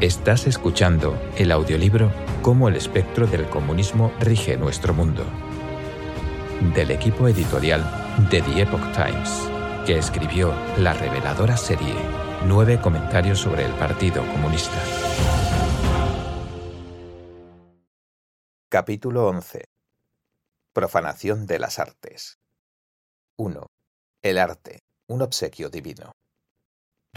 Estás escuchando el audiolibro Cómo el espectro del comunismo rige nuestro mundo, del equipo editorial de The Epoch Times, que escribió la reveladora serie Nueve comentarios sobre el Partido Comunista. Capítulo 11. Profanación de las artes. 1. El arte, un obsequio divino.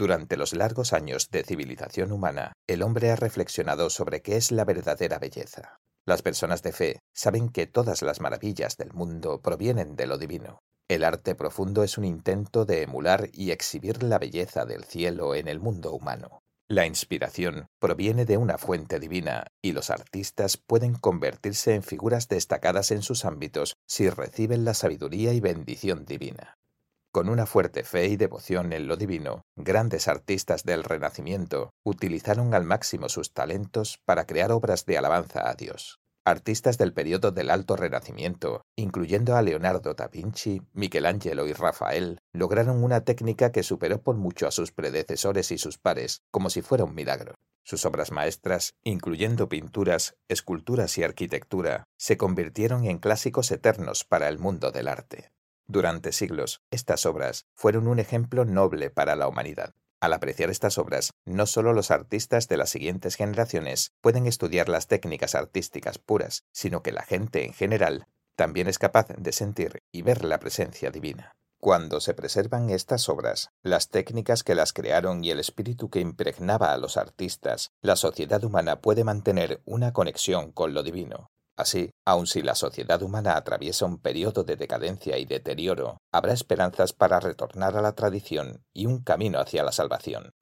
Durante los largos años de civilización humana, el hombre ha reflexionado sobre qué es la verdadera belleza. Las personas de fe saben que todas las maravillas del mundo provienen de lo divino. El arte profundo es un intento de emular y exhibir la belleza del cielo en el mundo humano. La inspiración proviene de una fuente divina y los artistas pueden convertirse en figuras destacadas en sus ámbitos si reciben la sabiduría y bendición divina. Con una fuerte fe y devoción en lo divino, grandes artistas del Renacimiento utilizaron al máximo sus talentos para crear obras de alabanza a Dios. Artistas del periodo del Alto Renacimiento, incluyendo a Leonardo da Vinci, Michelangelo y Rafael, lograron una técnica que superó por mucho a sus predecesores y sus pares, como si fuera un milagro. Sus obras maestras, incluyendo pinturas, esculturas y arquitectura, se convirtieron en clásicos eternos para el mundo del arte. Durante siglos, estas obras fueron un ejemplo noble para la humanidad. Al apreciar estas obras, no solo los artistas de las siguientes generaciones pueden estudiar las técnicas artísticas puras, sino que la gente en general también es capaz de sentir y ver la presencia divina. Cuando se preservan estas obras, las técnicas que las crearon y el espíritu que impregnaba a los artistas, la sociedad humana puede mantener una conexión con lo divino, Así, aun si la sociedad humana atraviesa un periodo de decadencia y deterioro, habrá esperanzas para retornar a la tradición y un camino hacia la salvación.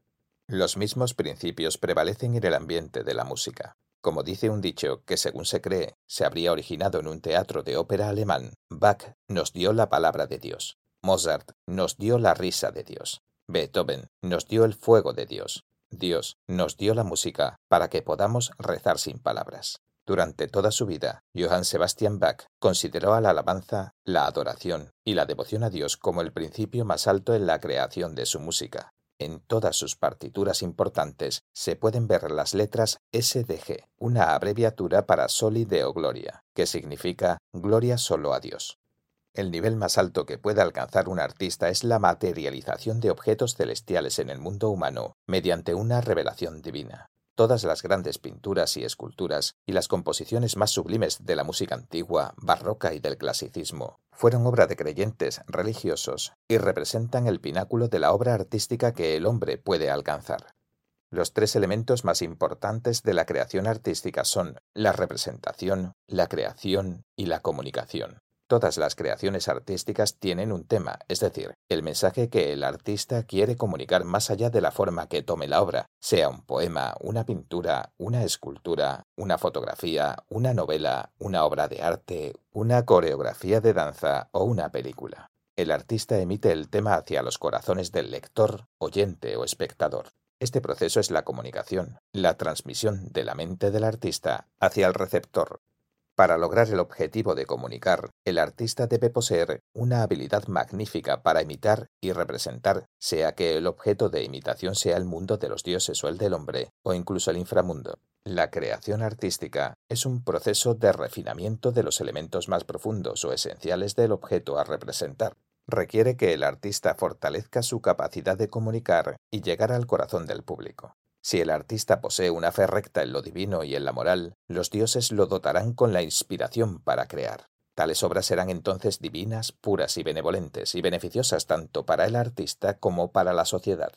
Los mismos principios prevalecen en el ambiente de la música. Como dice un dicho que según se cree se habría originado en un teatro de ópera alemán, Bach nos dio la palabra de Dios, Mozart nos dio la risa de Dios, Beethoven nos dio el fuego de Dios, Dios nos dio la música para que podamos rezar sin palabras. Durante toda su vida, Johann Sebastian Bach consideró a la alabanza, la adoración y la devoción a Dios como el principio más alto en la creación de su música. En todas sus partituras importantes se pueden ver las letras SDG, una abreviatura para Soli Deo Gloria, que significa Gloria solo a Dios. El nivel más alto que puede alcanzar un artista es la materialización de objetos celestiales en el mundo humano mediante una revelación divina. Todas las grandes pinturas y esculturas y las composiciones más sublimes de la música antigua, barroca y del clasicismo fueron obra de creyentes religiosos y representan el pináculo de la obra artística que el hombre puede alcanzar. Los tres elementos más importantes de la creación artística son la representación, la creación y la comunicación. Todas las creaciones artísticas tienen un tema, es decir, el mensaje que el artista quiere comunicar más allá de la forma que tome la obra, sea un poema, una pintura, una escultura, una fotografía, una novela, una obra de arte, una coreografía de danza o una película. El artista emite el tema hacia los corazones del lector, oyente o espectador. Este proceso es la comunicación, la transmisión de la mente del artista hacia el receptor, para lograr el objetivo de comunicar, el artista debe poseer una habilidad magnífica para imitar y representar, sea que el objeto de imitación sea el mundo de los dioses o el del hombre, o incluso el inframundo. La creación artística es un proceso de refinamiento de los elementos más profundos o esenciales del objeto a representar. Requiere que el artista fortalezca su capacidad de comunicar y llegar al corazón del público. Si el artista posee una fe recta en lo divino y en la moral, los dioses lo dotarán con la inspiración para crear. Tales obras serán entonces divinas, puras y benevolentes, y beneficiosas tanto para el artista como para la sociedad.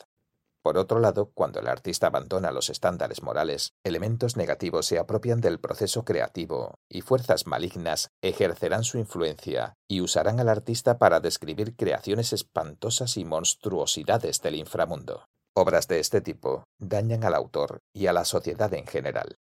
Por otro lado, cuando el artista abandona los estándares morales, elementos negativos se apropian del proceso creativo y fuerzas malignas ejercerán su influencia y usarán al artista para describir creaciones espantosas y monstruosidades del inframundo. Obras de este tipo dañan al autor y a la sociedad en general.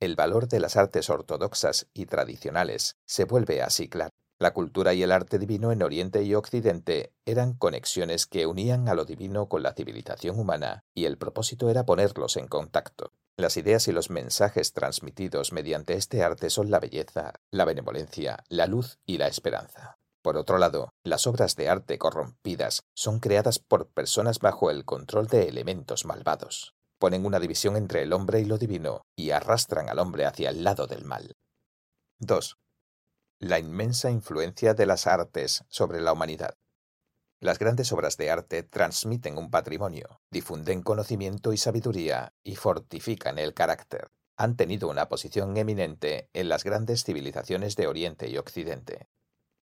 El valor de las artes ortodoxas y tradicionales se vuelve así claro. La cultura y el arte divino en Oriente y Occidente eran conexiones que unían a lo divino con la civilización humana y el propósito era ponerlos en contacto. Las ideas y los mensajes transmitidos mediante este arte son la belleza, la benevolencia, la luz y la esperanza. Por otro lado, las obras de arte corrompidas son creadas por personas bajo el control de elementos malvados. ponen una división entre el hombre y lo divino y arrastran al hombre hacia el lado del mal. 2. La inmensa influencia de las artes sobre la humanidad. Las grandes obras de arte transmiten un patrimonio, difunden conocimiento y sabiduría y fortifican el carácter. Han tenido una posición eminente en las grandes civilizaciones de Oriente y Occidente.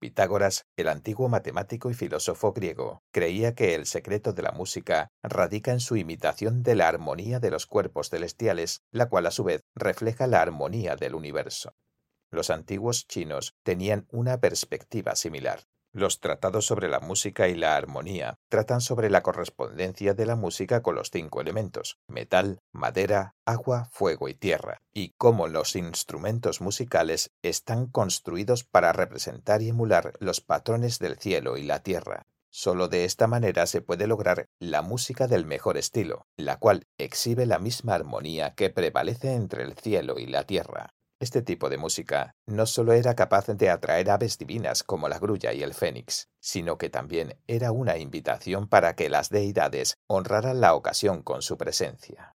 Pitágoras, el antiguo matemático y filósofo griego, creía que el secreto de la música radica en su imitación de la armonía de los cuerpos celestiales, la cual a su vez refleja la armonía del universo. Los antiguos chinos tenían una perspectiva similar. Los tratados sobre la música y la armonía tratan sobre la correspondencia de la música con los cinco elementos, metal, madera, agua, fuego y tierra, y cómo los instrumentos musicales están construidos para representar y emular los patrones del cielo y la tierra. Solo de esta manera se puede lograr la música del mejor estilo, la cual exhibe la misma armonía que prevalece entre el cielo y la tierra. Este tipo de música no solo era capaz de atraer aves divinas como la grulla y el fénix, sino que también era una invitación para que las deidades honraran la ocasión con su presencia.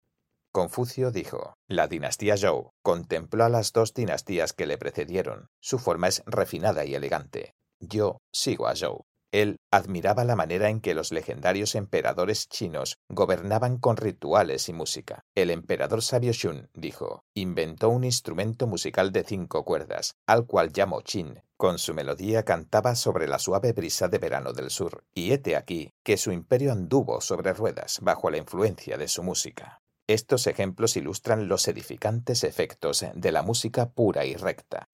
Confucio dijo, la dinastía Zhou contempló a las dos dinastías que le precedieron. Su forma es refinada y elegante. Yo sigo a Zhou. Él admiraba la manera en que los legendarios emperadores chinos gobernaban con rituales y música. El emperador sabio Shun, dijo, inventó un instrumento musical de cinco cuerdas, al cual llamó Qin. Con su melodía cantaba sobre la suave brisa de verano del sur, y hete aquí que su imperio anduvo sobre ruedas bajo la influencia de su música. Estos ejemplos ilustran los edificantes efectos de la música pura y recta.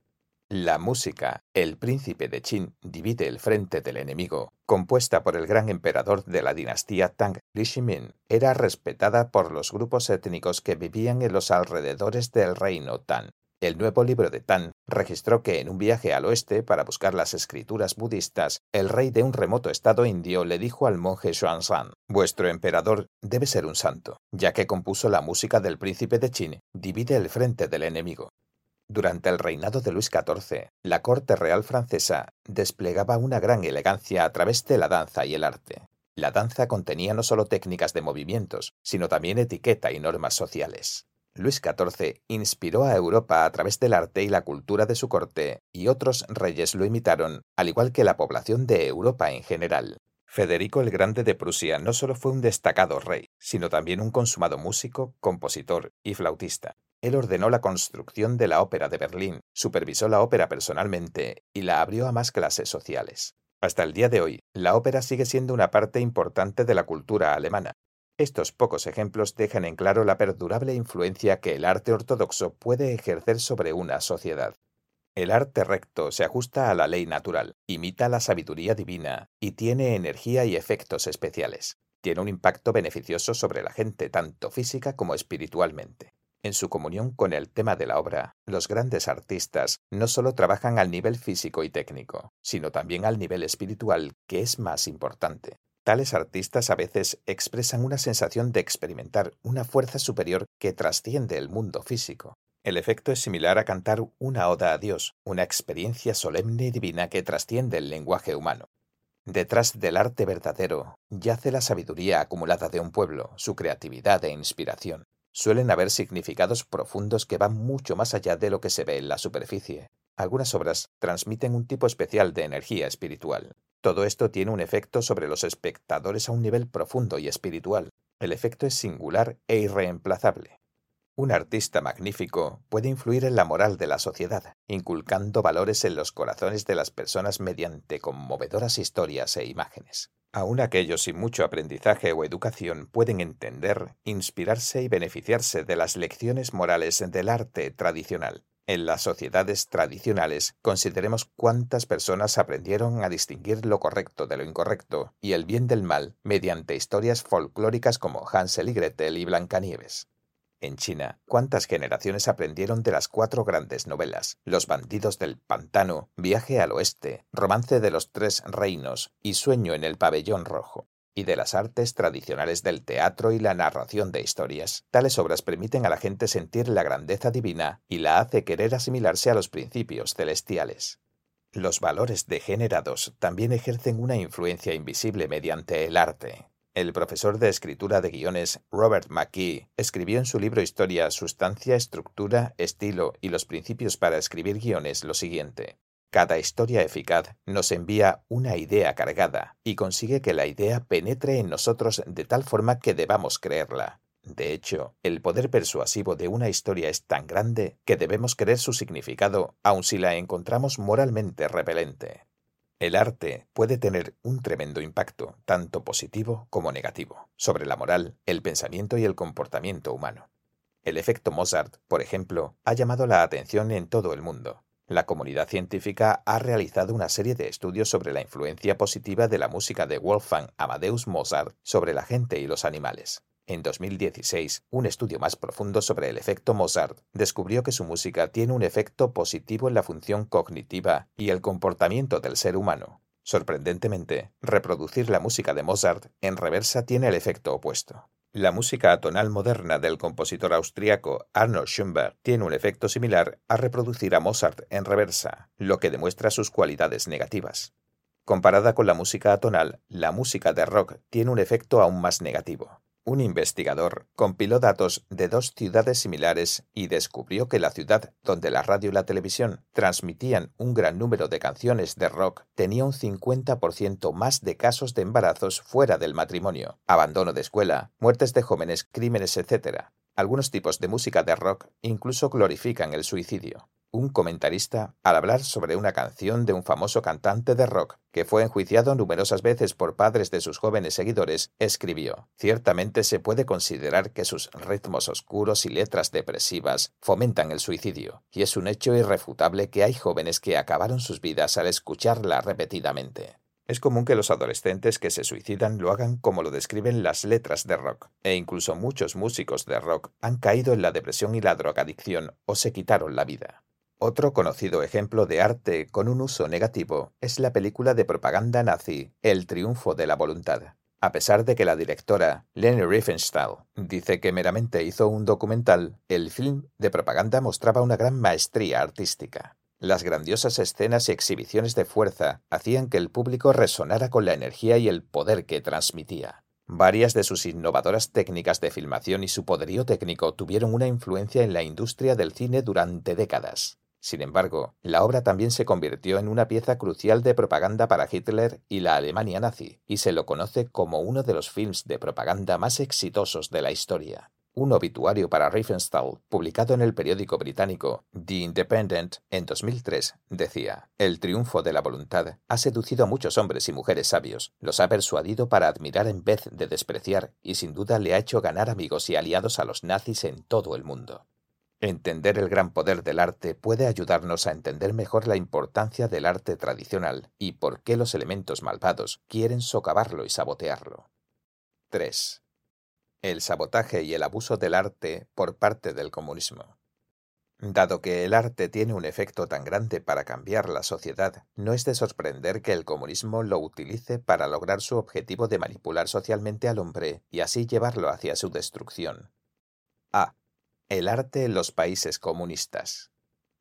La música, El príncipe de Qin divide el frente del enemigo, compuesta por el gran emperador de la dinastía Tang, Li Shimin, era respetada por los grupos étnicos que vivían en los alrededores del reino Tan. El nuevo libro de Tan registró que en un viaje al oeste para buscar las escrituras budistas, el rey de un remoto estado indio le dijo al monje Xuanzang, Vuestro emperador debe ser un santo, ya que compuso la música del príncipe de Qin, divide el frente del enemigo. Durante el reinado de Luis XIV, la corte real francesa desplegaba una gran elegancia a través de la danza y el arte. La danza contenía no solo técnicas de movimientos, sino también etiqueta y normas sociales. Luis XIV inspiró a Europa a través del arte y la cultura de su corte, y otros reyes lo imitaron, al igual que la población de Europa en general. Federico el Grande de Prusia no solo fue un destacado rey, sino también un consumado músico, compositor y flautista. Él ordenó la construcción de la Ópera de Berlín, supervisó la ópera personalmente y la abrió a más clases sociales. Hasta el día de hoy, la ópera sigue siendo una parte importante de la cultura alemana. Estos pocos ejemplos dejan en claro la perdurable influencia que el arte ortodoxo puede ejercer sobre una sociedad. El arte recto se ajusta a la ley natural, imita la sabiduría divina y tiene energía y efectos especiales. Tiene un impacto beneficioso sobre la gente tanto física como espiritualmente. En su comunión con el tema de la obra, los grandes artistas no solo trabajan al nivel físico y técnico, sino también al nivel espiritual, que es más importante. Tales artistas a veces expresan una sensación de experimentar una fuerza superior que trasciende el mundo físico. El efecto es similar a cantar una oda a Dios, una experiencia solemne y divina que trasciende el lenguaje humano. Detrás del arte verdadero yace la sabiduría acumulada de un pueblo, su creatividad e inspiración suelen haber significados profundos que van mucho más allá de lo que se ve en la superficie. Algunas obras transmiten un tipo especial de energía espiritual. Todo esto tiene un efecto sobre los espectadores a un nivel profundo y espiritual. El efecto es singular e irreemplazable. Un artista magnífico puede influir en la moral de la sociedad, inculcando valores en los corazones de las personas mediante conmovedoras historias e imágenes. Aún aquellos sin mucho aprendizaje o educación pueden entender, inspirarse y beneficiarse de las lecciones morales del arte tradicional. En las sociedades tradicionales, consideremos cuántas personas aprendieron a distinguir lo correcto de lo incorrecto y el bien del mal mediante historias folclóricas como Hansel y Gretel y Blancanieves. En China, ¿cuántas generaciones aprendieron de las cuatro grandes novelas? Los bandidos del pantano, Viaje al oeste, Romance de los tres reinos y Sueño en el pabellón rojo y de las artes tradicionales del teatro y la narración de historias. Tales obras permiten a la gente sentir la grandeza divina y la hace querer asimilarse a los principios celestiales. Los valores degenerados también ejercen una influencia invisible mediante el arte. El profesor de escritura de guiones Robert McKee escribió en su libro Historia, Sustancia, Estructura, Estilo y los principios para escribir guiones lo siguiente. Cada historia eficaz nos envía una idea cargada y consigue que la idea penetre en nosotros de tal forma que debamos creerla. De hecho, el poder persuasivo de una historia es tan grande que debemos creer su significado aun si la encontramos moralmente repelente. El arte puede tener un tremendo impacto, tanto positivo como negativo, sobre la moral, el pensamiento y el comportamiento humano. El efecto Mozart, por ejemplo, ha llamado la atención en todo el mundo. La comunidad científica ha realizado una serie de estudios sobre la influencia positiva de la música de Wolfgang Amadeus Mozart sobre la gente y los animales. En 2016, un estudio más profundo sobre el efecto Mozart descubrió que su música tiene un efecto positivo en la función cognitiva y el comportamiento del ser humano. Sorprendentemente, reproducir la música de Mozart en reversa tiene el efecto opuesto. La música atonal moderna del compositor austriaco Arnold Schoenberg tiene un efecto similar a reproducir a Mozart en reversa, lo que demuestra sus cualidades negativas. Comparada con la música atonal, la música de rock tiene un efecto aún más negativo. Un investigador compiló datos de dos ciudades similares y descubrió que la ciudad donde la radio y la televisión transmitían un gran número de canciones de rock tenía un 50% más de casos de embarazos fuera del matrimonio, abandono de escuela, muertes de jóvenes, crímenes, etc. Algunos tipos de música de rock incluso glorifican el suicidio un comentarista, al hablar sobre una canción de un famoso cantante de rock que fue enjuiciado numerosas veces por padres de sus jóvenes seguidores, escribió, Ciertamente se puede considerar que sus ritmos oscuros y letras depresivas fomentan el suicidio, y es un hecho irrefutable que hay jóvenes que acabaron sus vidas al escucharla repetidamente. Es común que los adolescentes que se suicidan lo hagan como lo describen las letras de rock, e incluso muchos músicos de rock han caído en la depresión y la drogadicción o se quitaron la vida. Otro conocido ejemplo de arte con un uso negativo es la película de propaganda nazi El triunfo de la voluntad. A pesar de que la directora Leni Riefenstahl dice que meramente hizo un documental, el film de propaganda mostraba una gran maestría artística. Las grandiosas escenas y exhibiciones de fuerza hacían que el público resonara con la energía y el poder que transmitía. Varias de sus innovadoras técnicas de filmación y su poderío técnico tuvieron una influencia en la industria del cine durante décadas. Sin embargo, la obra también se convirtió en una pieza crucial de propaganda para Hitler y la Alemania nazi, y se lo conoce como uno de los films de propaganda más exitosos de la historia. Un obituario para Riefenstahl, publicado en el periódico británico The Independent en 2003, decía, El triunfo de la voluntad ha seducido a muchos hombres y mujeres sabios, los ha persuadido para admirar en vez de despreciar, y sin duda le ha hecho ganar amigos y aliados a los nazis en todo el mundo. Entender el gran poder del arte puede ayudarnos a entender mejor la importancia del arte tradicional y por qué los elementos malvados quieren socavarlo y sabotearlo. 3. El sabotaje y el abuso del arte por parte del comunismo. Dado que el arte tiene un efecto tan grande para cambiar la sociedad, no es de sorprender que el comunismo lo utilice para lograr su objetivo de manipular socialmente al hombre y así llevarlo hacia su destrucción. A. El arte en los países comunistas.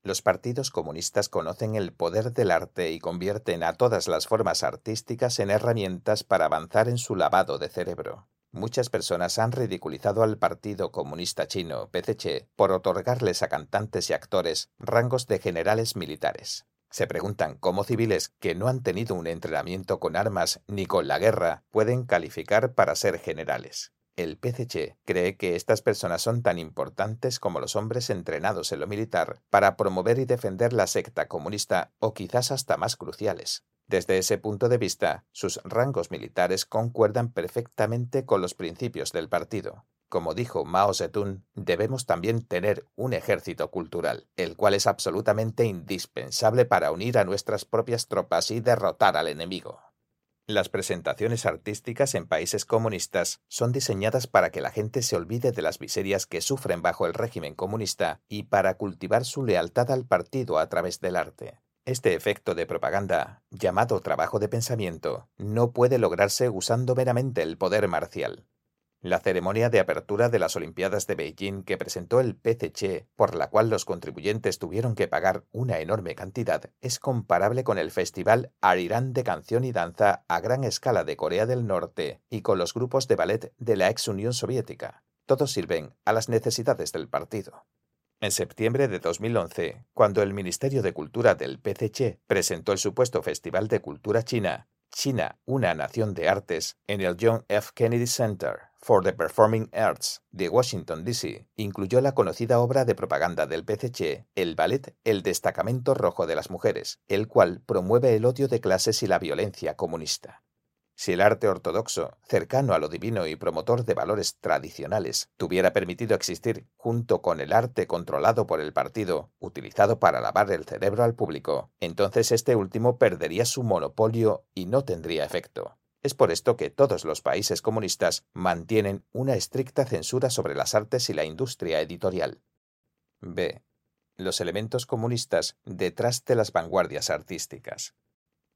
Los partidos comunistas conocen el poder del arte y convierten a todas las formas artísticas en herramientas para avanzar en su lavado de cerebro. Muchas personas han ridiculizado al Partido Comunista Chino, PCC, por otorgarles a cantantes y actores rangos de generales militares. Se preguntan cómo civiles que no han tenido un entrenamiento con armas ni con la guerra pueden calificar para ser generales. El PCC cree que estas personas son tan importantes como los hombres entrenados en lo militar para promover y defender la secta comunista o quizás hasta más cruciales. Desde ese punto de vista, sus rangos militares concuerdan perfectamente con los principios del partido. Como dijo Mao Zedong, debemos también tener un ejército cultural, el cual es absolutamente indispensable para unir a nuestras propias tropas y derrotar al enemigo. Las presentaciones artísticas en países comunistas son diseñadas para que la gente se olvide de las miserias que sufren bajo el régimen comunista y para cultivar su lealtad al partido a través del arte. Este efecto de propaganda, llamado trabajo de pensamiento, no puede lograrse usando meramente el poder marcial. La ceremonia de apertura de las Olimpiadas de Beijing que presentó el PCC, por la cual los contribuyentes tuvieron que pagar una enorme cantidad, es comparable con el Festival Arirán de Canción y Danza a gran escala de Corea del Norte y con los grupos de ballet de la ex Unión Soviética. Todos sirven a las necesidades del partido. En septiembre de 2011, cuando el Ministerio de Cultura del PCC presentó el supuesto Festival de Cultura China, China, una nación de artes, en el John F. Kennedy Center, for the Performing Arts de Washington, D.C., incluyó la conocida obra de propaganda del PCC, el ballet El Destacamento Rojo de las Mujeres, el cual promueve el odio de clases y la violencia comunista. Si el arte ortodoxo, cercano a lo divino y promotor de valores tradicionales, tuviera permitido existir junto con el arte controlado por el partido, utilizado para lavar el cerebro al público, entonces este último perdería su monopolio y no tendría efecto. Es por esto que todos los países comunistas mantienen una estricta censura sobre las artes y la industria editorial. B. Los elementos comunistas detrás de las vanguardias artísticas.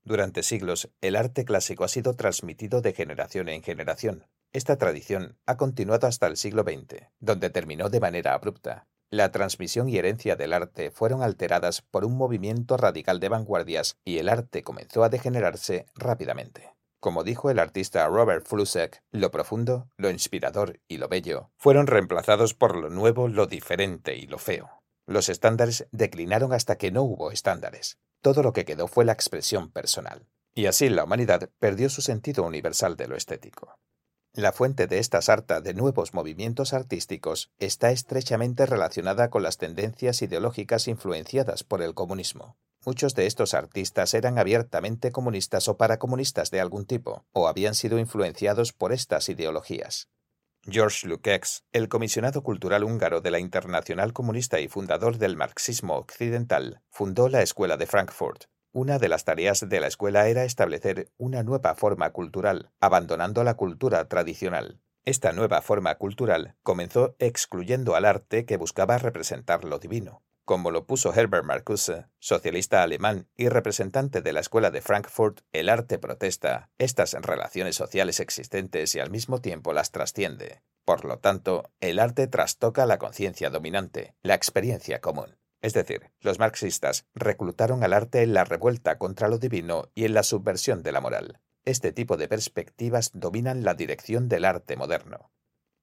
Durante siglos, el arte clásico ha sido transmitido de generación en generación. Esta tradición ha continuado hasta el siglo XX, donde terminó de manera abrupta. La transmisión y herencia del arte fueron alteradas por un movimiento radical de vanguardias y el arte comenzó a degenerarse rápidamente. Como dijo el artista Robert Flusek, lo profundo, lo inspirador y lo bello fueron reemplazados por lo nuevo, lo diferente y lo feo. Los estándares declinaron hasta que no hubo estándares. Todo lo que quedó fue la expresión personal. Y así la humanidad perdió su sentido universal de lo estético. La fuente de esta sarta de nuevos movimientos artísticos está estrechamente relacionada con las tendencias ideológicas influenciadas por el comunismo. Muchos de estos artistas eran abiertamente comunistas o paracomunistas de algún tipo, o habían sido influenciados por estas ideologías. George Lukács, el comisionado cultural húngaro de la Internacional Comunista y fundador del marxismo occidental, fundó la Escuela de Frankfurt. Una de las tareas de la escuela era establecer una nueva forma cultural, abandonando la cultura tradicional. Esta nueva forma cultural comenzó excluyendo al arte que buscaba representar lo divino como lo puso Herbert Marcuse, socialista alemán y representante de la Escuela de Frankfurt, el arte protesta estas relaciones sociales existentes y al mismo tiempo las trasciende. Por lo tanto, el arte trastoca la conciencia dominante, la experiencia común. Es decir, los marxistas reclutaron al arte en la revuelta contra lo divino y en la subversión de la moral. Este tipo de perspectivas dominan la dirección del arte moderno.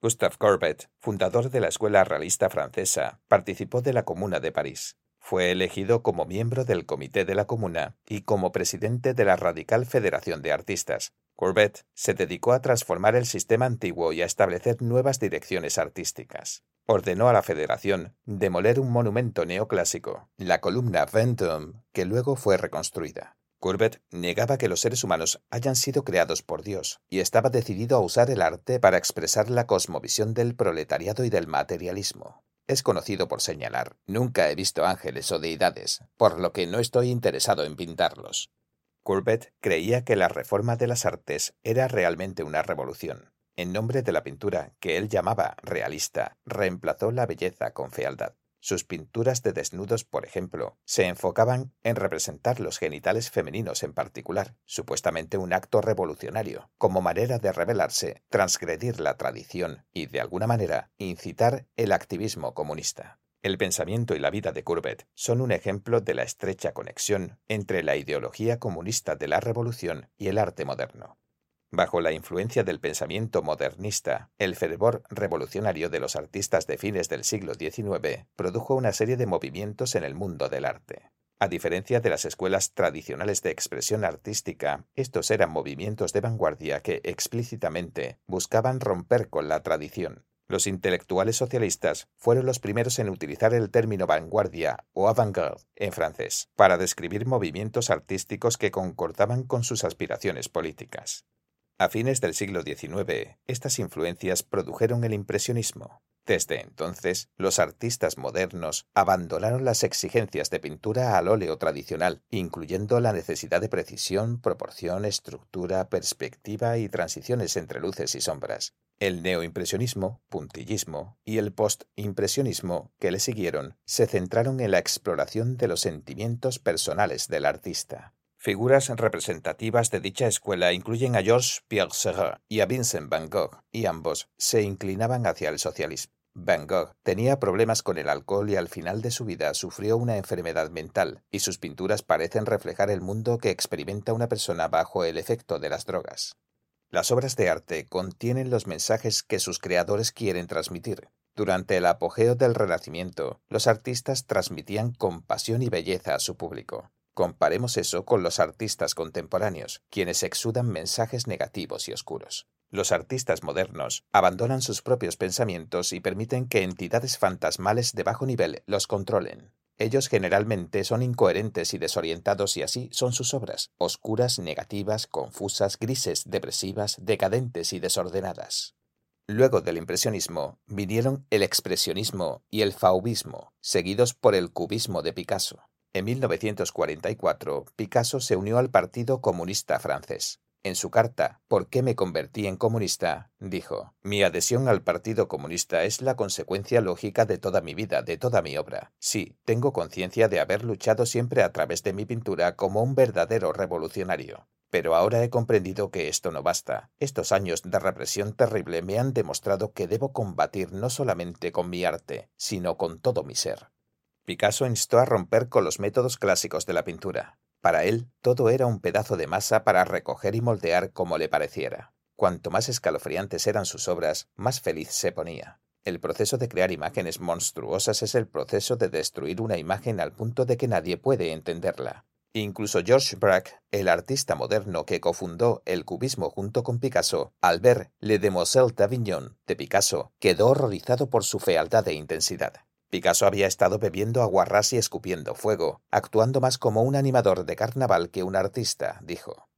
Gustave Courbet, fundador de la Escuela Realista Francesa, participó de la Comuna de París. Fue elegido como miembro del Comité de la Comuna y como presidente de la Radical Federación de Artistas. Courbet se dedicó a transformar el sistema antiguo y a establecer nuevas direcciones artísticas. Ordenó a la Federación demoler un monumento neoclásico, la columna Vendôme, que luego fue reconstruida. Courbet negaba que los seres humanos hayan sido creados por Dios y estaba decidido a usar el arte para expresar la cosmovisión del proletariado y del materialismo. Es conocido por señalar, nunca he visto ángeles o deidades, por lo que no estoy interesado en pintarlos. Courbet creía que la reforma de las artes era realmente una revolución. En nombre de la pintura, que él llamaba realista, reemplazó la belleza con fealdad. Sus pinturas de desnudos, por ejemplo, se enfocaban en representar los genitales femeninos en particular, supuestamente un acto revolucionario, como manera de rebelarse, transgredir la tradición y, de alguna manera, incitar el activismo comunista. El pensamiento y la vida de Courbet son un ejemplo de la estrecha conexión entre la ideología comunista de la revolución y el arte moderno. Bajo la influencia del pensamiento modernista, el fervor revolucionario de los artistas de fines del siglo XIX produjo una serie de movimientos en el mundo del arte. A diferencia de las escuelas tradicionales de expresión artística, estos eran movimientos de vanguardia que explícitamente buscaban romper con la tradición. Los intelectuales socialistas fueron los primeros en utilizar el término vanguardia o avant-garde en francés para describir movimientos artísticos que concordaban con sus aspiraciones políticas. A fines del siglo XIX, estas influencias produjeron el impresionismo. Desde entonces, los artistas modernos abandonaron las exigencias de pintura al óleo tradicional, incluyendo la necesidad de precisión, proporción, estructura, perspectiva y transiciones entre luces y sombras. El neoimpresionismo, puntillismo y el postimpresionismo que le siguieron se centraron en la exploración de los sentimientos personales del artista. Figuras representativas de dicha escuela incluyen a Georges Pierre Serra y a Vincent van Gogh, y ambos se inclinaban hacia el socialismo. Van Gogh tenía problemas con el alcohol y al final de su vida sufrió una enfermedad mental, y sus pinturas parecen reflejar el mundo que experimenta una persona bajo el efecto de las drogas. Las obras de arte contienen los mensajes que sus creadores quieren transmitir. Durante el apogeo del Renacimiento, los artistas transmitían compasión y belleza a su público. Comparemos eso con los artistas contemporáneos, quienes exudan mensajes negativos y oscuros. Los artistas modernos abandonan sus propios pensamientos y permiten que entidades fantasmales de bajo nivel los controlen. Ellos generalmente son incoherentes y desorientados y así son sus obras, oscuras, negativas, confusas, grises, depresivas, decadentes y desordenadas. Luego del impresionismo vinieron el expresionismo y el faubismo, seguidos por el cubismo de Picasso. En 1944, Picasso se unió al Partido Comunista francés. En su carta ¿Por qué me convertí en comunista? dijo, Mi adhesión al Partido Comunista es la consecuencia lógica de toda mi vida, de toda mi obra. Sí, tengo conciencia de haber luchado siempre a través de mi pintura como un verdadero revolucionario. Pero ahora he comprendido que esto no basta. Estos años de represión terrible me han demostrado que debo combatir no solamente con mi arte, sino con todo mi ser. Picasso instó a romper con los métodos clásicos de la pintura. Para él, todo era un pedazo de masa para recoger y moldear como le pareciera. Cuanto más escalofriantes eran sus obras, más feliz se ponía. El proceso de crear imágenes monstruosas es el proceso de destruir una imagen al punto de que nadie puede entenderla. Incluso George Braque, el artista moderno que cofundó el cubismo junto con Picasso, al ver Le Demoiselle d'Avignon de Picasso, quedó horrorizado por su fealdad e intensidad. Picasso había estado bebiendo aguarrás y escupiendo fuego, actuando más como un animador de carnaval que un artista, dijo.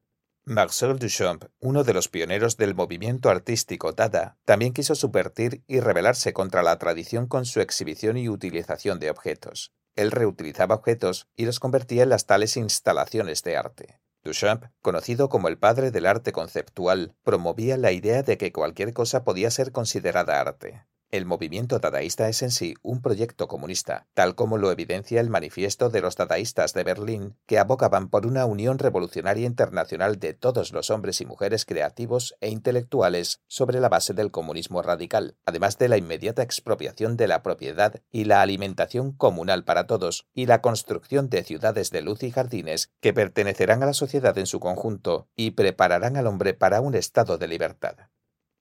Marcel Duchamp, uno de los pioneros del movimiento artístico Dada, también quiso subvertir y rebelarse contra la tradición con su exhibición y utilización de objetos. Él reutilizaba objetos y los convertía en las tales instalaciones de arte. Duchamp, conocido como el padre del arte conceptual, promovía la idea de que cualquier cosa podía ser considerada arte. El movimiento dadaísta es en sí un proyecto comunista, tal como lo evidencia el manifiesto de los dadaístas de Berlín, que abogaban por una unión revolucionaria internacional de todos los hombres y mujeres creativos e intelectuales sobre la base del comunismo radical, además de la inmediata expropiación de la propiedad y la alimentación comunal para todos, y la construcción de ciudades de luz y jardines que pertenecerán a la sociedad en su conjunto y prepararán al hombre para un estado de libertad.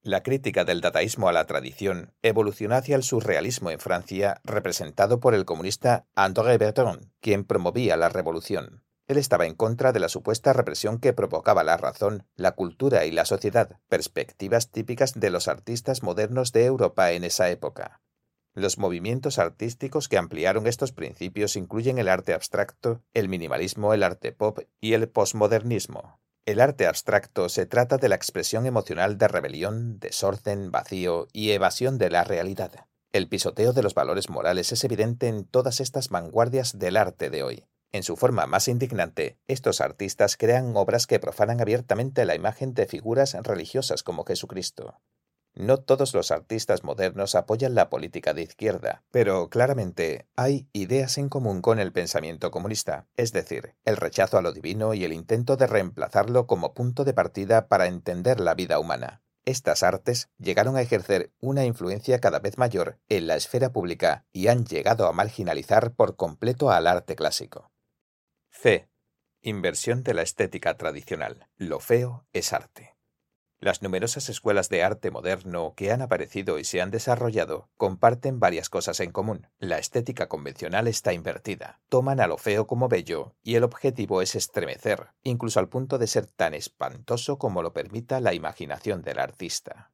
La crítica del dadaísmo a la tradición evolucionó hacia el surrealismo en Francia, representado por el comunista André Breton, quien promovía la revolución. Él estaba en contra de la supuesta represión que provocaba la razón, la cultura y la sociedad, perspectivas típicas de los artistas modernos de Europa en esa época. Los movimientos artísticos que ampliaron estos principios incluyen el arte abstracto, el minimalismo, el arte pop y el posmodernismo. El arte abstracto se trata de la expresión emocional de rebelión, desorden, vacío y evasión de la realidad. El pisoteo de los valores morales es evidente en todas estas vanguardias del arte de hoy. En su forma más indignante, estos artistas crean obras que profanan abiertamente la imagen de figuras religiosas como Jesucristo. No todos los artistas modernos apoyan la política de izquierda, pero claramente hay ideas en común con el pensamiento comunista, es decir, el rechazo a lo divino y el intento de reemplazarlo como punto de partida para entender la vida humana. Estas artes llegaron a ejercer una influencia cada vez mayor en la esfera pública y han llegado a marginalizar por completo al arte clásico. C. Inversión de la estética tradicional. Lo feo es arte. Las numerosas escuelas de arte moderno que han aparecido y se han desarrollado comparten varias cosas en común. La estética convencional está invertida. Toman a lo feo como bello y el objetivo es estremecer, incluso al punto de ser tan espantoso como lo permita la imaginación del artista.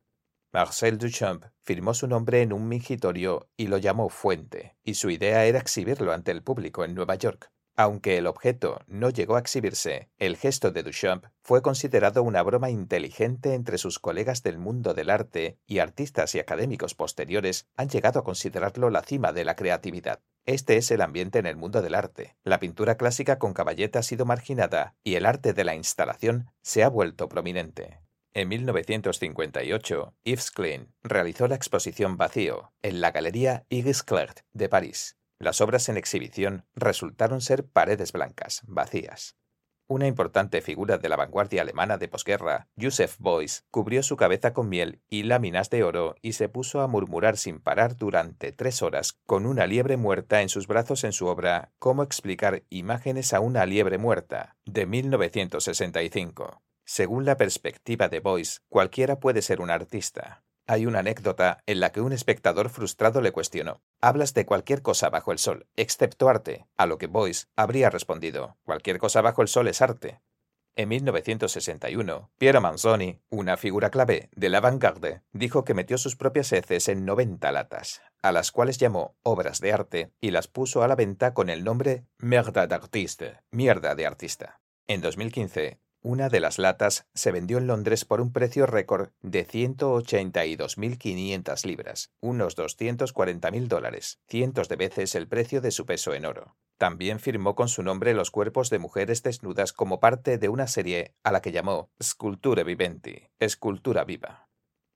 Marcel Duchamp firmó su nombre en un mingitorio y lo llamó Fuente, y su idea era exhibirlo ante el público en Nueva York. Aunque el objeto no llegó a exhibirse, el gesto de Duchamp fue considerado una broma inteligente entre sus colegas del mundo del arte y artistas y académicos posteriores han llegado a considerarlo la cima de la creatividad. Este es el ambiente en el mundo del arte. La pintura clásica con caballete ha sido marginada y el arte de la instalación se ha vuelto prominente. En 1958, Yves Klein realizó la exposición Vacío en la Galería Yves Claert de París. Las obras en exhibición resultaron ser paredes blancas, vacías. Una importante figura de la vanguardia alemana de posguerra, Joseph Beuys, cubrió su cabeza con miel y láminas de oro y se puso a murmurar sin parar durante tres horas con una liebre muerta en sus brazos en su obra Cómo explicar imágenes a una liebre muerta, de 1965. Según la perspectiva de Beuys, cualquiera puede ser un artista. Hay una anécdota en la que un espectador frustrado le cuestionó: Hablas de cualquier cosa bajo el sol, excepto arte, a lo que Boyce habría respondido: Cualquier cosa bajo el sol es arte. En 1961, Piero Manzoni, una figura clave de la vanguardia, dijo que metió sus propias heces en 90 latas, a las cuales llamó obras de arte y las puso a la venta con el nombre Merda d'artiste, mierda de artista. En 2015, una de las latas se vendió en Londres por un precio récord de 182.500 libras, unos 240.000 dólares, cientos de veces el precio de su peso en oro. También firmó con su nombre los cuerpos de mujeres desnudas como parte de una serie a la que llamó Sculture Viventi, escultura viva.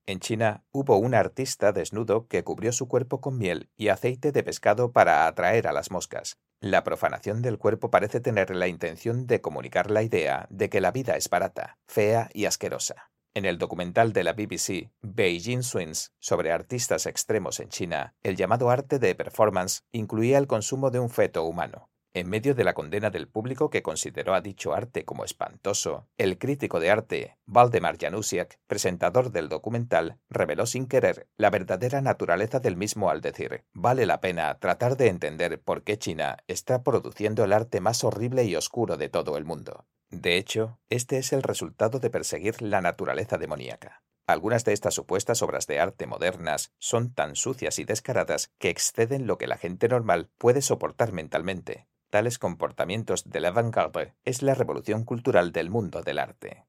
En China hubo un artista desnudo que cubrió su cuerpo con miel y aceite de pescado para atraer a las moscas, la profanación del cuerpo parece tener la intención de comunicar la idea de que la vida es barata, fea y asquerosa. En el documental de la BBC Beijing Swings sobre artistas extremos en China, el llamado arte de performance incluía el consumo de un feto humano. En medio de la condena del público que consideró a dicho arte como espantoso, el crítico de arte, Valdemar Janusiak, presentador del documental, reveló sin querer la verdadera naturaleza del mismo al decir, vale la pena tratar de entender por qué China está produciendo el arte más horrible y oscuro de todo el mundo. De hecho, este es el resultado de perseguir la naturaleza demoníaca. Algunas de estas supuestas obras de arte modernas son tan sucias y descaradas que exceden lo que la gente normal puede soportar mentalmente, Tales comportamientos de la vanguardia es la revolución cultural del mundo del arte.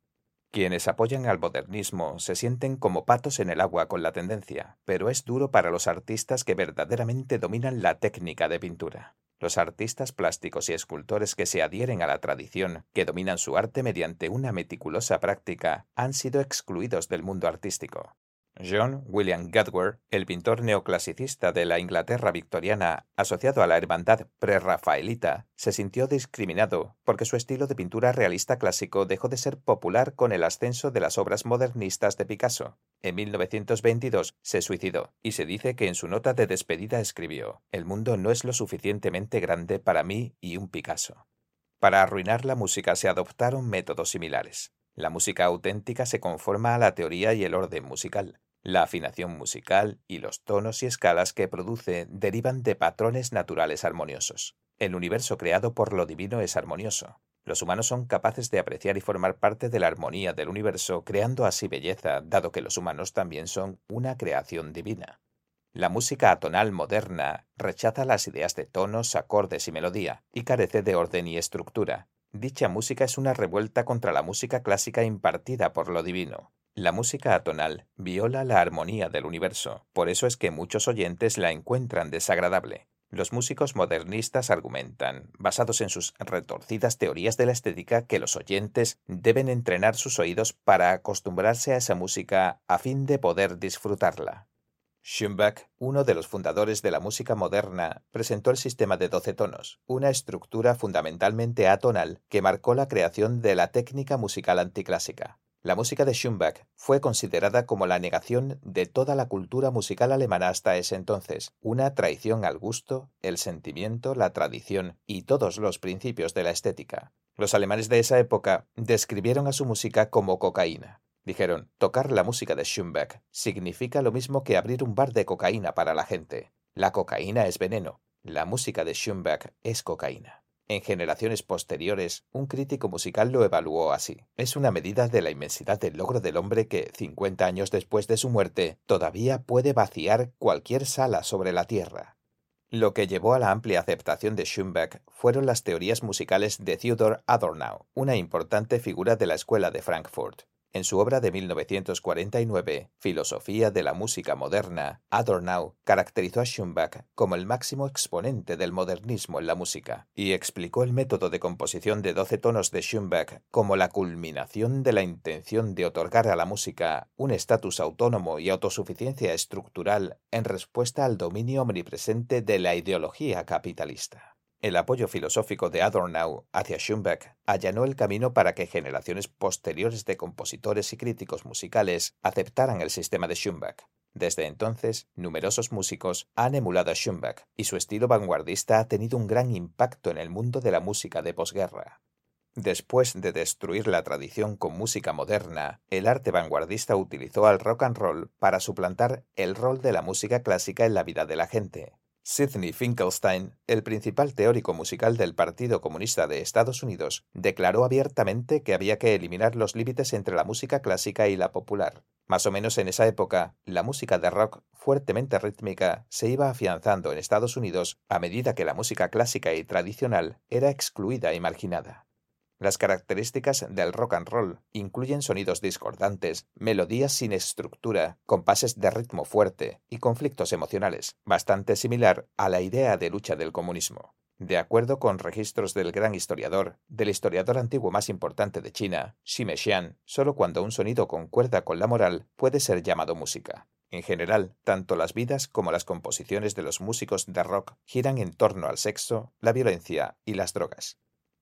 Quienes apoyan al modernismo se sienten como patos en el agua con la tendencia, pero es duro para los artistas que verdaderamente dominan la técnica de pintura. Los artistas plásticos y escultores que se adhieren a la tradición, que dominan su arte mediante una meticulosa práctica, han sido excluidos del mundo artístico. John William Gadwer, el pintor neoclasicista de la Inglaterra victoriana asociado a la hermandad prerrafaelita, se sintió discriminado porque su estilo de pintura realista clásico dejó de ser popular con el ascenso de las obras modernistas de Picasso. En 1922 se suicidó y se dice que en su nota de despedida escribió, El mundo no es lo suficientemente grande para mí y un Picasso. Para arruinar la música se adoptaron métodos similares. La música auténtica se conforma a la teoría y el orden musical. La afinación musical y los tonos y escalas que produce derivan de patrones naturales armoniosos. El universo creado por lo divino es armonioso. Los humanos son capaces de apreciar y formar parte de la armonía del universo, creando así belleza, dado que los humanos también son una creación divina. La música atonal moderna rechaza las ideas de tonos, acordes y melodía, y carece de orden y estructura. Dicha música es una revuelta contra la música clásica impartida por lo divino. La música atonal viola la armonía del universo, por eso es que muchos oyentes la encuentran desagradable. Los músicos modernistas argumentan, basados en sus retorcidas teorías de la estética, que los oyentes deben entrenar sus oídos para acostumbrarse a esa música a fin de poder disfrutarla. Schoenbach, uno de los fundadores de la música moderna, presentó el sistema de doce tonos, una estructura fundamentalmente atonal que marcó la creación de la técnica musical anticlásica. La música de Schoenbach fue considerada como la negación de toda la cultura musical alemana hasta ese entonces, una traición al gusto, el sentimiento, la tradición y todos los principios de la estética. Los alemanes de esa época describieron a su música como cocaína. Dijeron, tocar la música de Schoenbach significa lo mismo que abrir un bar de cocaína para la gente. La cocaína es veneno, la música de Schoenbach es cocaína. En generaciones posteriores, un crítico musical lo evaluó así. Es una medida de la inmensidad del logro del hombre que, 50 años después de su muerte, todavía puede vaciar cualquier sala sobre la Tierra. Lo que llevó a la amplia aceptación de Schoenberg fueron las teorías musicales de Theodor Adorno, una importante figura de la escuela de Frankfurt. En su obra de 1949, Filosofía de la música moderna, Adorno caracterizó a Schoenbach como el máximo exponente del modernismo en la música y explicó el método de composición de doce tonos de Schoenbach como la culminación de la intención de otorgar a la música un estatus autónomo y autosuficiencia estructural en respuesta al dominio omnipresente de la ideología capitalista. El apoyo filosófico de Adorno hacia Schoenberg allanó el camino para que generaciones posteriores de compositores y críticos musicales aceptaran el sistema de Schoenberg. Desde entonces, numerosos músicos han emulado a Schoenberg y su estilo vanguardista ha tenido un gran impacto en el mundo de la música de posguerra. Después de destruir la tradición con música moderna, el arte vanguardista utilizó al rock and roll para suplantar el rol de la música clásica en la vida de la gente. Sidney Finkelstein, el principal teórico musical del Partido Comunista de Estados Unidos, declaró abiertamente que había que eliminar los límites entre la música clásica y la popular. Más o menos en esa época, la música de rock fuertemente rítmica se iba afianzando en Estados Unidos a medida que la música clásica y tradicional era excluida y marginada. Las características del rock and roll incluyen sonidos discordantes, melodías sin estructura, compases de ritmo fuerte y conflictos emocionales, bastante similar a la idea de lucha del comunismo. De acuerdo con registros del gran historiador, del historiador antiguo más importante de China, Xime Xian, solo cuando un sonido concuerda con la moral puede ser llamado música. En general, tanto las vidas como las composiciones de los músicos de rock giran en torno al sexo, la violencia y las drogas.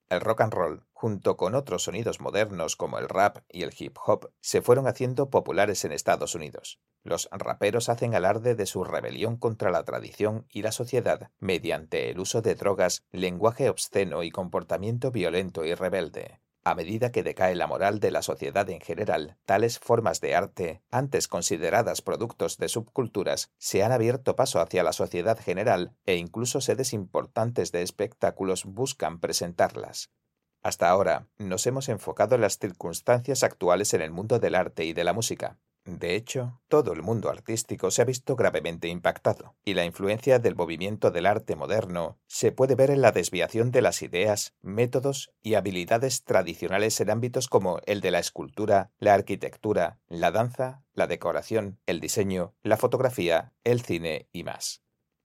El rock and roll, junto con otros sonidos modernos como el rap y el hip hop, se fueron haciendo populares en Estados Unidos. Los raperos hacen alarde de su rebelión contra la tradición y la sociedad mediante el uso de drogas, lenguaje obsceno y comportamiento violento y rebelde. A medida que decae la moral de la sociedad en general, tales formas de arte, antes consideradas productos de subculturas, se han abierto paso hacia la sociedad general e incluso sedes importantes de espectáculos buscan presentarlas. Hasta ahora, nos hemos enfocado en las circunstancias actuales en el mundo del arte y de la música. De hecho, todo el mundo artístico se ha visto gravemente impactado, y la influencia del movimiento del arte moderno se puede ver en la desviación de las ideas, métodos y habilidades tradicionales en ámbitos como el de la escultura, la arquitectura, la danza, la decoración, el diseño, la fotografía, el cine y más.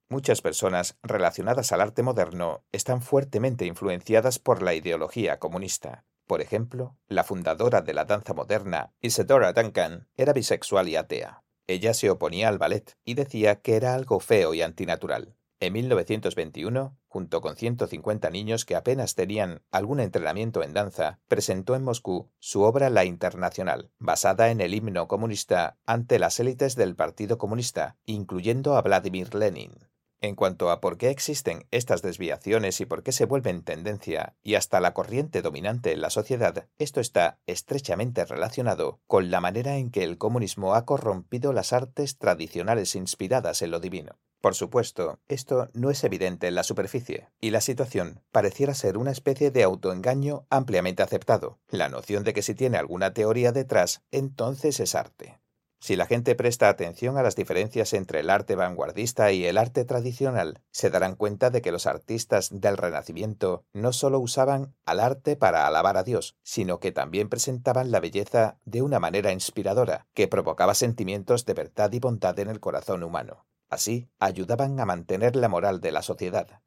Muchas personas relacionadas al arte moderno están fuertemente influenciadas por la ideología comunista, por ejemplo, la fundadora de la danza moderna, Isadora Duncan, era bisexual y atea. Ella se oponía al ballet y decía que era algo feo y antinatural. En 1921, junto con 150 niños que apenas tenían algún entrenamiento en danza, presentó en Moscú su obra La Internacional, basada en el himno comunista ante las élites del Partido Comunista, incluyendo a Vladimir Lenin. En cuanto a por qué existen estas desviaciones y por qué se vuelven tendencia y hasta la corriente dominante en la sociedad, esto está estrechamente relacionado con la manera en que el comunismo ha corrompido las artes tradicionales inspiradas en lo divino. Por supuesto, esto no es evidente en la superficie, y la situación pareciera ser una especie de autoengaño ampliamente aceptado, la noción de que si tiene alguna teoría detrás, entonces es arte. Si la gente presta atención a las diferencias entre el arte vanguardista y el arte tradicional, se darán cuenta de que los artistas del Renacimiento no solo usaban al arte para alabar a Dios, sino que también presentaban la belleza de una manera inspiradora, que provocaba sentimientos de verdad y bondad en el corazón humano. Así, ayudaban a mantener la moral de la sociedad.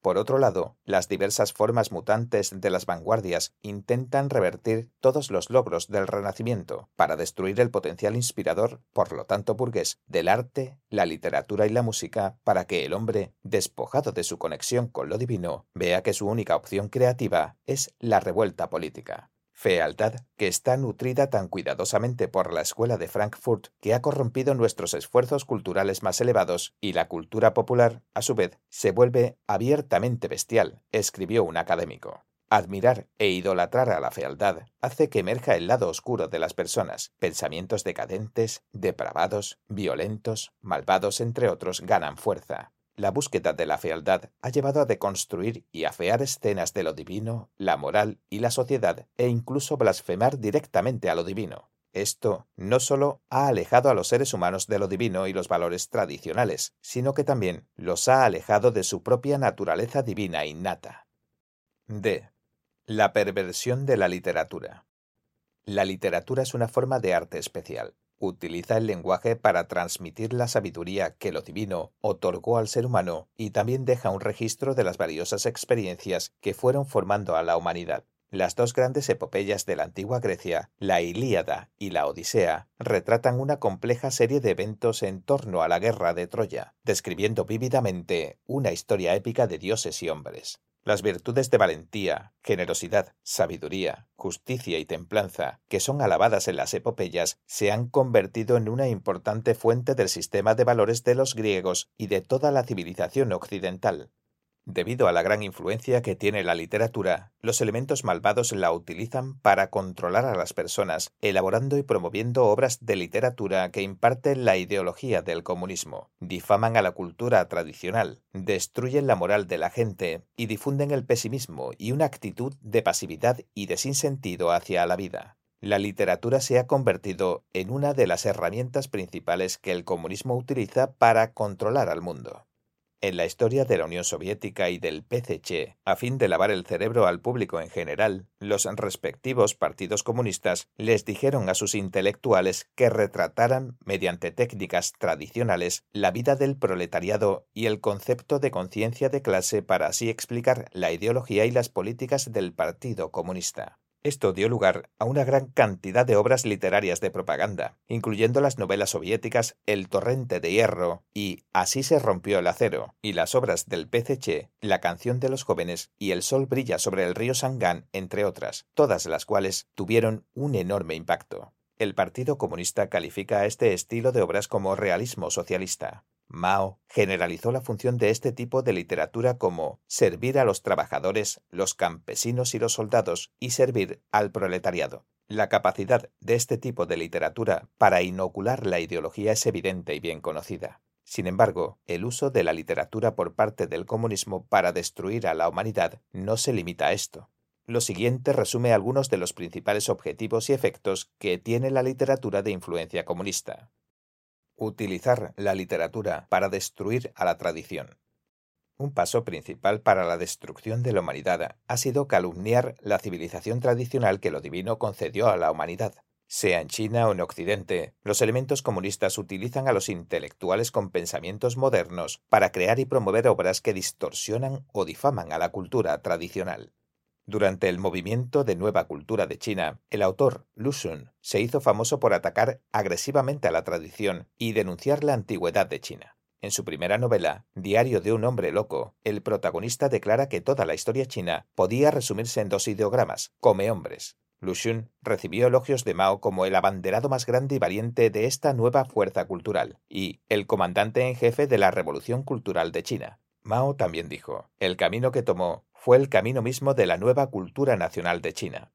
Por otro lado, las diversas formas mutantes de las vanguardias intentan revertir todos los logros del Renacimiento para destruir el potencial inspirador, por lo tanto burgués, del arte, la literatura y la música para que el hombre, despojado de su conexión con lo divino, vea que su única opción creativa es la revuelta política fealdad que está nutrida tan cuidadosamente por la escuela de Frankfurt que ha corrompido nuestros esfuerzos culturales más elevados y la cultura popular, a su vez, se vuelve abiertamente bestial, escribió un académico. Admirar e idolatrar a la fealdad hace que emerja el lado oscuro de las personas. Pensamientos decadentes, depravados, violentos, malvados, entre otros, ganan fuerza. La búsqueda de la fealdad ha llevado a deconstruir y afear escenas de lo divino, la moral y la sociedad, e incluso blasfemar directamente a lo divino. Esto no solo ha alejado a los seres humanos de lo divino y los valores tradicionales, sino que también los ha alejado de su propia naturaleza divina innata. D. La perversión de la literatura. La literatura es una forma de arte especial. Utiliza el lenguaje para transmitir la sabiduría que lo divino otorgó al ser humano y también deja un registro de las valiosas experiencias que fueron formando a la humanidad. Las dos grandes epopeyas de la antigua Grecia, la Ilíada y la Odisea, retratan una compleja serie de eventos en torno a la guerra de Troya, describiendo vívidamente una historia épica de dioses y hombres. Las virtudes de valentía, generosidad, sabiduría, justicia y templanza, que son alabadas en las epopeyas, se han convertido en una importante fuente del sistema de valores de los griegos y de toda la civilización occidental. Debido a la gran influencia que tiene la literatura, los elementos malvados la utilizan para controlar a las personas, elaborando y promoviendo obras de literatura que imparten la ideología del comunismo, difaman a la cultura tradicional, destruyen la moral de la gente y difunden el pesimismo y una actitud de pasividad y de sinsentido hacia la vida. La literatura se ha convertido en una de las herramientas principales que el comunismo utiliza para controlar al mundo en la historia de la Unión Soviética y del PCC, a fin de lavar el cerebro al público en general, los respectivos partidos comunistas les dijeron a sus intelectuales que retrataran, mediante técnicas tradicionales, la vida del proletariado y el concepto de conciencia de clase para así explicar la ideología y las políticas del Partido Comunista. Esto dio lugar a una gran cantidad de obras literarias de propaganda, incluyendo las novelas soviéticas El torrente de hierro y Así se rompió el acero, y las obras del PCC, La canción de los jóvenes y El sol brilla sobre el río Sangán, entre otras, todas las cuales tuvieron un enorme impacto. El Partido Comunista califica a este estilo de obras como realismo socialista. Mao generalizó la función de este tipo de literatura como servir a los trabajadores, los campesinos y los soldados y servir al proletariado. La capacidad de este tipo de literatura para inocular la ideología es evidente y bien conocida. Sin embargo, el uso de la literatura por parte del comunismo para destruir a la humanidad no se limita a esto. Lo siguiente resume algunos de los principales objetivos y efectos que tiene la literatura de influencia comunista utilizar la literatura para destruir a la tradición. Un paso principal para la destrucción de la humanidad ha sido calumniar la civilización tradicional que lo divino concedió a la humanidad. Sea en China o en Occidente, los elementos comunistas utilizan a los intelectuales con pensamientos modernos para crear y promover obras que distorsionan o difaman a la cultura tradicional. Durante el movimiento de nueva cultura de China, el autor Lu Xun se hizo famoso por atacar agresivamente a la tradición y denunciar la antigüedad de China. En su primera novela, Diario de un hombre loco, el protagonista declara que toda la historia china podía resumirse en dos ideogramas, come hombres. Lu Xun recibió elogios de Mao como el abanderado más grande y valiente de esta nueva fuerza cultural y el comandante en jefe de la revolución cultural de China. Mao también dijo, el camino que tomó fue el camino mismo de la nueva cultura nacional de China.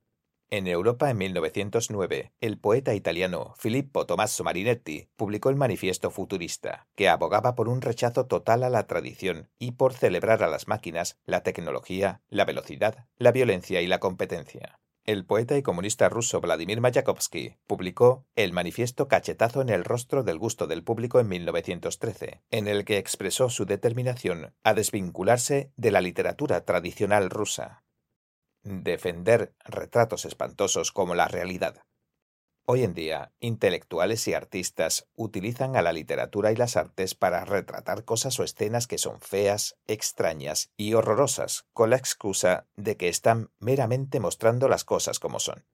En Europa en 1909, el poeta italiano Filippo Tommaso Marinetti publicó el Manifiesto Futurista, que abogaba por un rechazo total a la tradición y por celebrar a las máquinas, la tecnología, la velocidad, la violencia y la competencia. El poeta y comunista ruso Vladimir Mayakovsky publicó el manifiesto Cachetazo en el rostro del gusto del público en 1913, en el que expresó su determinación a desvincularse de la literatura tradicional rusa. Defender retratos espantosos como la realidad. Hoy en día, intelectuales y artistas utilizan a la literatura y las artes para retratar cosas o escenas que son feas, extrañas y horrorosas, con la excusa de que están meramente mostrando las cosas como son.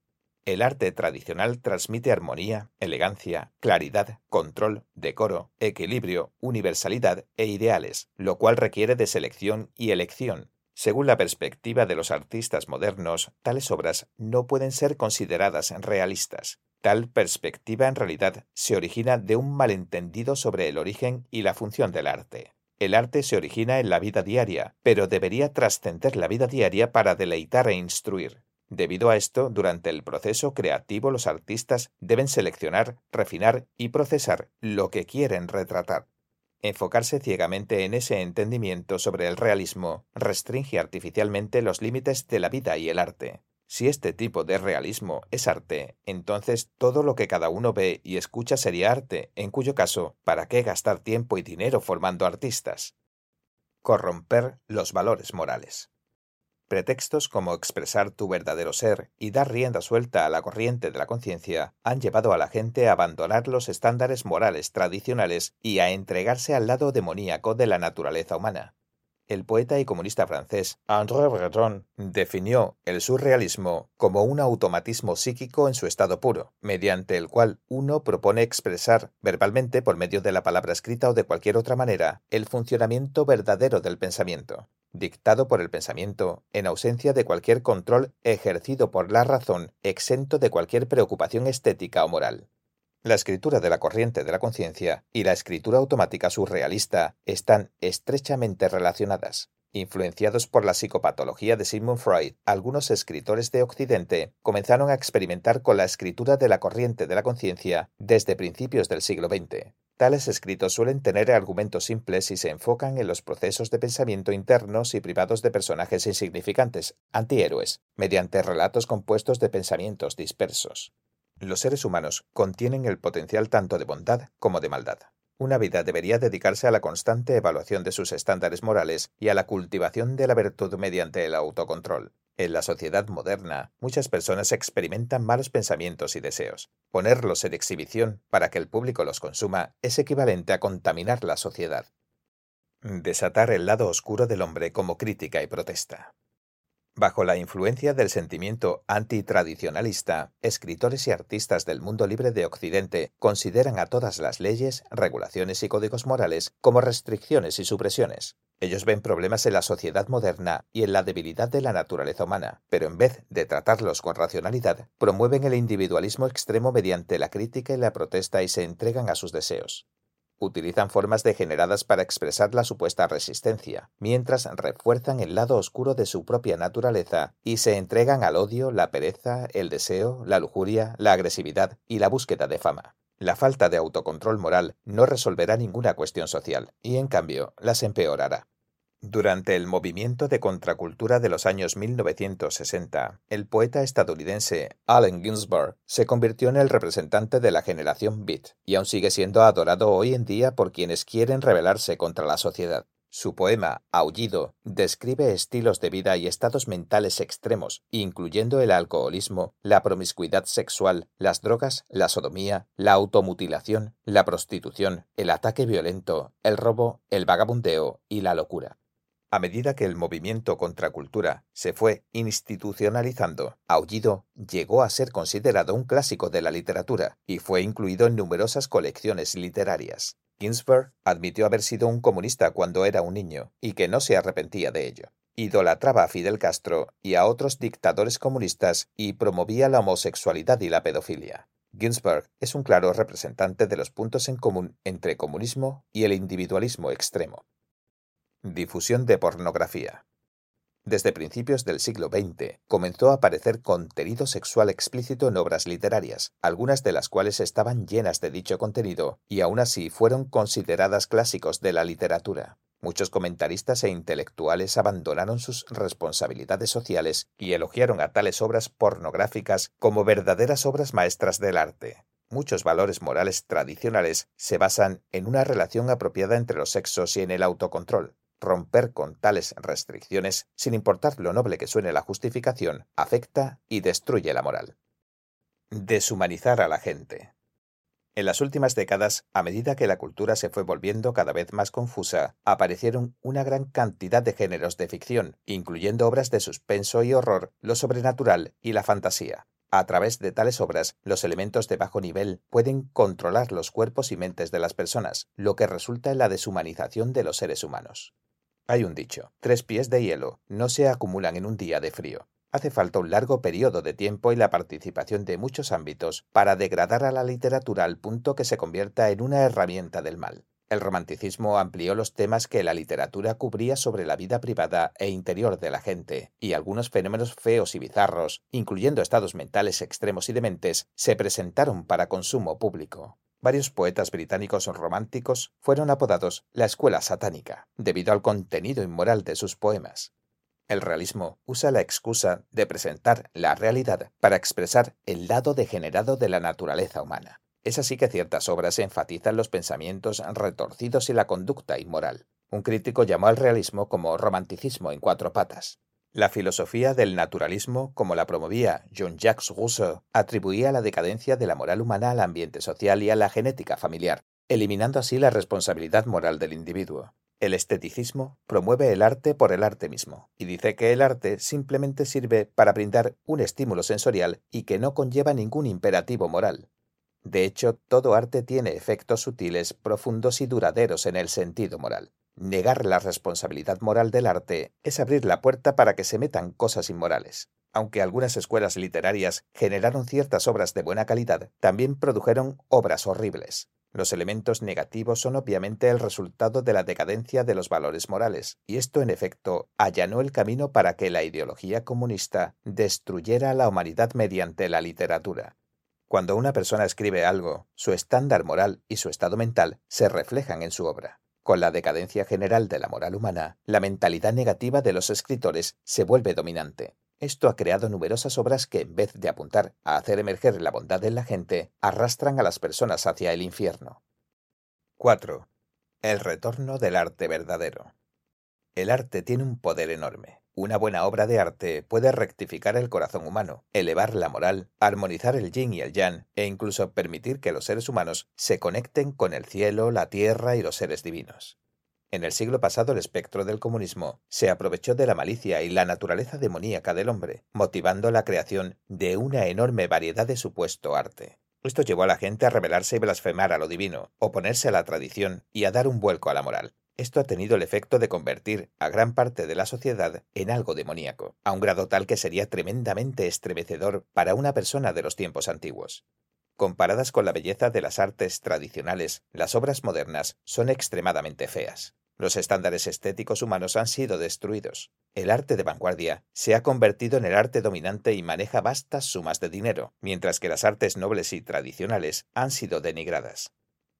El arte tradicional transmite armonía, elegancia, claridad, control, decoro, equilibrio, universalidad e ideales, lo cual requiere de selección y elección. Según la perspectiva de los artistas modernos, tales obras no pueden ser consideradas realistas. Tal perspectiva en realidad se origina de un malentendido sobre el origen y la función del arte. El arte se origina en la vida diaria, pero debería trascender la vida diaria para deleitar e instruir. Debido a esto, durante el proceso creativo los artistas deben seleccionar, refinar y procesar lo que quieren retratar. Enfocarse ciegamente en ese entendimiento sobre el realismo restringe artificialmente los límites de la vida y el arte. Si este tipo de realismo es arte, entonces todo lo que cada uno ve y escucha sería arte, en cuyo caso, ¿para qué gastar tiempo y dinero formando artistas? Corromper los valores morales. Pretextos como expresar tu verdadero ser y dar rienda suelta a la corriente de la conciencia han llevado a la gente a abandonar los estándares morales tradicionales y a entregarse al lado demoníaco de la naturaleza humana el poeta y comunista francés André Breton definió el surrealismo como un automatismo psíquico en su estado puro, mediante el cual uno propone expresar verbalmente, por medio de la palabra escrita o de cualquier otra manera, el funcionamiento verdadero del pensamiento. dictado por el pensamiento, en ausencia de cualquier control ejercido por la razón, exento de cualquier preocupación estética o moral. La escritura de la corriente de la conciencia y la escritura automática surrealista están estrechamente relacionadas. Influenciados por la psicopatología de Sigmund Freud, algunos escritores de Occidente comenzaron a experimentar con la escritura de la corriente de la conciencia desde principios del siglo XX. Tales escritos suelen tener argumentos simples y se enfocan en los procesos de pensamiento internos y privados de personajes insignificantes, antihéroes, mediante relatos compuestos de pensamientos dispersos. Los seres humanos contienen el potencial tanto de bondad como de maldad. Una vida debería dedicarse a la constante evaluación de sus estándares morales y a la cultivación de la virtud mediante el autocontrol. En la sociedad moderna, muchas personas experimentan malos pensamientos y deseos. Ponerlos en exhibición para que el público los consuma es equivalente a contaminar la sociedad. Desatar el lado oscuro del hombre como crítica y protesta. Bajo la influencia del sentimiento antitradicionalista, escritores y artistas del mundo libre de Occidente consideran a todas las leyes, regulaciones y códigos morales como restricciones y supresiones. Ellos ven problemas en la sociedad moderna y en la debilidad de la naturaleza humana, pero en vez de tratarlos con racionalidad, promueven el individualismo extremo mediante la crítica y la protesta y se entregan a sus deseos utilizan formas degeneradas para expresar la supuesta resistencia, mientras refuerzan el lado oscuro de su propia naturaleza y se entregan al odio, la pereza, el deseo, la lujuria, la agresividad y la búsqueda de fama. La falta de autocontrol moral no resolverá ninguna cuestión social, y en cambio las empeorará. Durante el movimiento de contracultura de los años 1960, el poeta estadounidense Allen Ginsberg se convirtió en el representante de la generación Beat y aún sigue siendo adorado hoy en día por quienes quieren rebelarse contra la sociedad. Su poema Aullido describe estilos de vida y estados mentales extremos, incluyendo el alcoholismo, la promiscuidad sexual, las drogas, la sodomía, la automutilación, la prostitución, el ataque violento, el robo, el vagabundeo y la locura. A medida que el movimiento contracultura se fue institucionalizando, Aullido llegó a ser considerado un clásico de la literatura y fue incluido en numerosas colecciones literarias. Ginsberg admitió haber sido un comunista cuando era un niño y que no se arrepentía de ello. Idolatraba a Fidel Castro y a otros dictadores comunistas y promovía la homosexualidad y la pedofilia. Ginsberg es un claro representante de los puntos en común entre comunismo y el individualismo extremo. Difusión de pornografía. Desde principios del siglo XX comenzó a aparecer contenido sexual explícito en obras literarias, algunas de las cuales estaban llenas de dicho contenido y aún así fueron consideradas clásicos de la literatura. Muchos comentaristas e intelectuales abandonaron sus responsabilidades sociales y elogiaron a tales obras pornográficas como verdaderas obras maestras del arte. Muchos valores morales tradicionales se basan en una relación apropiada entre los sexos y en el autocontrol. Romper con tales restricciones, sin importar lo noble que suene la justificación, afecta y destruye la moral. Deshumanizar a la gente. En las últimas décadas, a medida que la cultura se fue volviendo cada vez más confusa, aparecieron una gran cantidad de géneros de ficción, incluyendo obras de suspenso y horror, lo sobrenatural y la fantasía. A través de tales obras, los elementos de bajo nivel pueden controlar los cuerpos y mentes de las personas, lo que resulta en la deshumanización de los seres humanos. Hay un dicho, tres pies de hielo no se acumulan en un día de frío. Hace falta un largo periodo de tiempo y la participación de muchos ámbitos para degradar a la literatura al punto que se convierta en una herramienta del mal. El romanticismo amplió los temas que la literatura cubría sobre la vida privada e interior de la gente, y algunos fenómenos feos y bizarros, incluyendo estados mentales extremos y dementes, se presentaron para consumo público. Varios poetas británicos románticos fueron apodados la escuela satánica, debido al contenido inmoral de sus poemas. El realismo usa la excusa de presentar la realidad para expresar el lado degenerado de la naturaleza humana. Es así que ciertas obras enfatizan los pensamientos retorcidos y la conducta inmoral. Un crítico llamó al realismo como romanticismo en cuatro patas. La filosofía del naturalismo, como la promovía Jean-Jacques Rousseau, atribuía la decadencia de la moral humana al ambiente social y a la genética familiar, eliminando así la responsabilidad moral del individuo. El esteticismo promueve el arte por el arte mismo, y dice que el arte simplemente sirve para brindar un estímulo sensorial y que no conlleva ningún imperativo moral. De hecho, todo arte tiene efectos sutiles, profundos y duraderos en el sentido moral. Negar la responsabilidad moral del arte es abrir la puerta para que se metan cosas inmorales. Aunque algunas escuelas literarias generaron ciertas obras de buena calidad, también produjeron obras horribles. Los elementos negativos son obviamente el resultado de la decadencia de los valores morales, y esto en efecto allanó el camino para que la ideología comunista destruyera a la humanidad mediante la literatura. Cuando una persona escribe algo, su estándar moral y su estado mental se reflejan en su obra. Con la decadencia general de la moral humana, la mentalidad negativa de los escritores se vuelve dominante. Esto ha creado numerosas obras que, en vez de apuntar a hacer emerger la bondad en la gente, arrastran a las personas hacia el infierno. 4. El retorno del arte verdadero. El arte tiene un poder enorme. Una buena obra de arte puede rectificar el corazón humano, elevar la moral, armonizar el yin y el yang e incluso permitir que los seres humanos se conecten con el cielo, la tierra y los seres divinos. En el siglo pasado el espectro del comunismo se aprovechó de la malicia y la naturaleza demoníaca del hombre, motivando la creación de una enorme variedad de supuesto arte. Esto llevó a la gente a rebelarse y blasfemar a lo divino, oponerse a la tradición y a dar un vuelco a la moral. Esto ha tenido el efecto de convertir a gran parte de la sociedad en algo demoníaco, a un grado tal que sería tremendamente estremecedor para una persona de los tiempos antiguos. Comparadas con la belleza de las artes tradicionales, las obras modernas son extremadamente feas. Los estándares estéticos humanos han sido destruidos. El arte de vanguardia se ha convertido en el arte dominante y maneja vastas sumas de dinero, mientras que las artes nobles y tradicionales han sido denigradas.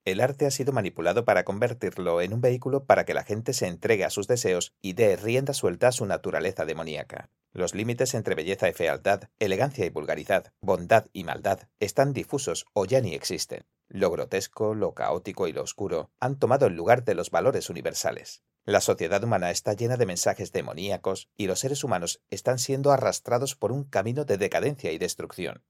El arte ha sido manipulado para convertirlo en un vehículo para que la gente se entregue a sus deseos y dé rienda suelta a su naturaleza demoníaca. Los límites entre belleza y fealdad, elegancia y vulgaridad, bondad y maldad están difusos o ya ni existen. Lo grotesco, lo caótico y lo oscuro han tomado el lugar de los valores universales. La sociedad humana está llena de mensajes demoníacos y los seres humanos están siendo arrastrados por un camino de decadencia y destrucción.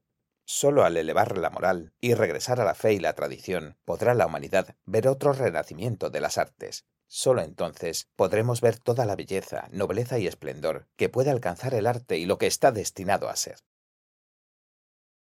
Solo al elevar la moral y regresar a la fe y la tradición podrá la humanidad ver otro renacimiento de las artes, Solo entonces podremos ver toda la belleza, nobleza y esplendor que puede alcanzar el arte y lo que está destinado a ser.